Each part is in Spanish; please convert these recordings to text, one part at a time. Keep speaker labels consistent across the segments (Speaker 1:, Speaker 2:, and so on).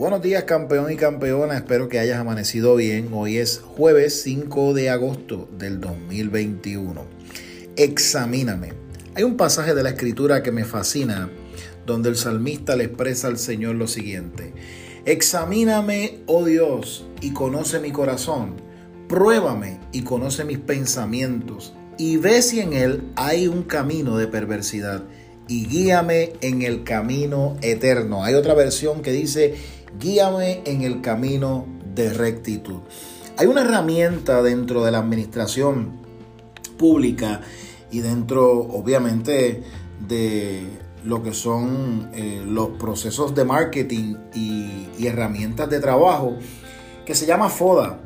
Speaker 1: Buenos días campeón y campeona, espero que hayas amanecido bien. Hoy es jueves 5 de agosto del 2021. Examíname. Hay un pasaje de la escritura que me fascina donde el salmista le expresa al Señor lo siguiente. Examíname, oh Dios, y conoce mi corazón. Pruébame y conoce mis pensamientos y ve si en él hay un camino de perversidad y guíame en el camino eterno. Hay otra versión que dice, guíame en el camino de rectitud. Hay una herramienta dentro de la administración pública y dentro, obviamente, de lo que son eh, los procesos de marketing y, herramientas de trabajo que se llama FODA.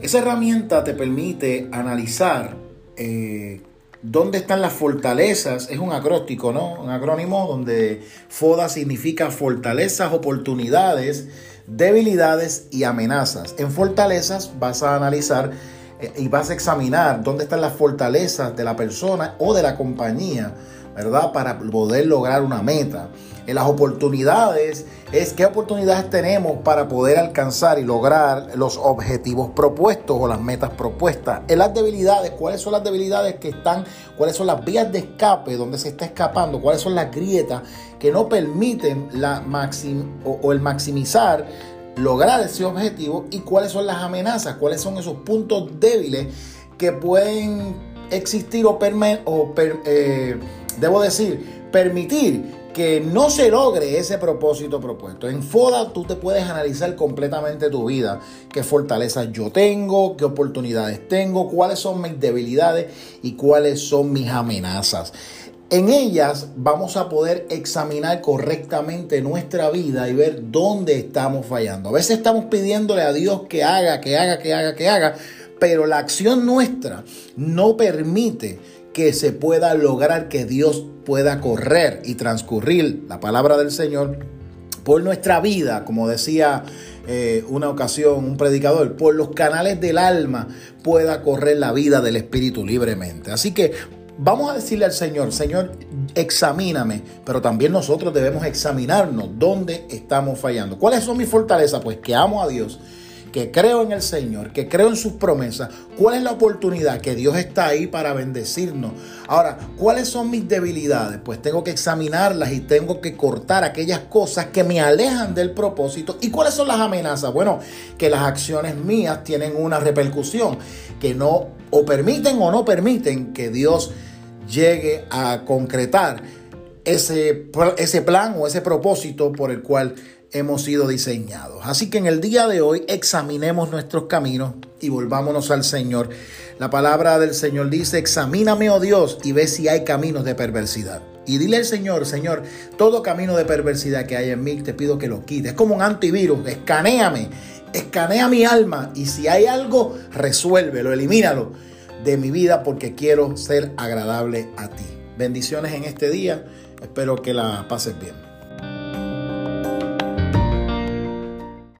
Speaker 1: Esa herramienta te permite analizar eh, ¿Dónde están las fortalezas? Es un acróstico, ¿no? Un acrónimo donde FODA significa fortalezas, oportunidades, debilidades y amenazas. En fortalezas vas a analizar y vas a examinar dónde están las fortalezas de la persona o de la compañía ¿verdad? Para poder lograr una meta. En las oportunidades es qué oportunidades tenemos para poder alcanzar y lograr los objetivos propuestos o las metas propuestas. En las debilidades, cuáles son las debilidades que están, cuáles son las vías de escape donde se está escapando, cuáles son las grietas que no permiten la maxim, o, el maximizar lograr ese objetivo y cuáles son las amenazas, cuáles son esos puntos débiles que pueden existir o, o eh, debo decir, permitir que no se logre ese propósito propuesto. En FODA tú te puedes analizar completamente tu vida, qué fortalezas yo tengo, qué oportunidades tengo, cuáles son mis debilidades y cuáles son mis amenazas. En ellas vamos a poder examinar correctamente nuestra vida y ver dónde estamos fallando. A veces estamos pidiéndole a Dios que haga, que haga, que haga, que haga, pero la acción nuestra no permite que se pueda lograr que Dios pueda correr y transcurrir la palabra del Señor por nuestra vida, como decía eh, una ocasión un predicador, por los canales del alma pueda correr la vida del Espíritu libremente. Así que vamos a decirle al Señor, Señor, examíname, pero también nosotros debemos examinarnos dónde estamos fallando. ¿Cuáles son mis fortalezas? Pues que amo a Dios que creo en el Señor, que creo en sus promesas, ¿cuál es la oportunidad? Que Dios está ahí para bendecirnos. Ahora, ¿cuáles son mis debilidades? Pues tengo que examinarlas y tengo que cortar aquellas cosas que me alejan del propósito. ¿Y cuáles son las amenazas? Bueno, que las acciones mías tienen una repercusión, que no o permiten o no permiten que Dios llegue a concretar ese, ese plan o ese propósito por el cual hemos sido diseñados. Así que en el día de hoy examinemos nuestros caminos y volvámonos al Señor. La palabra del Señor dice, examíname, oh Dios, y ve si hay caminos de perversidad. Y dile al Señor, Señor, todo camino de perversidad que hay en mí, te pido que lo quites. Es como un antivirus, escanéame, escanea mi alma y si hay algo, resuélvelo, elimínalo de mi vida porque quiero ser agradable a ti. Bendiciones en este día, espero que la pases bien.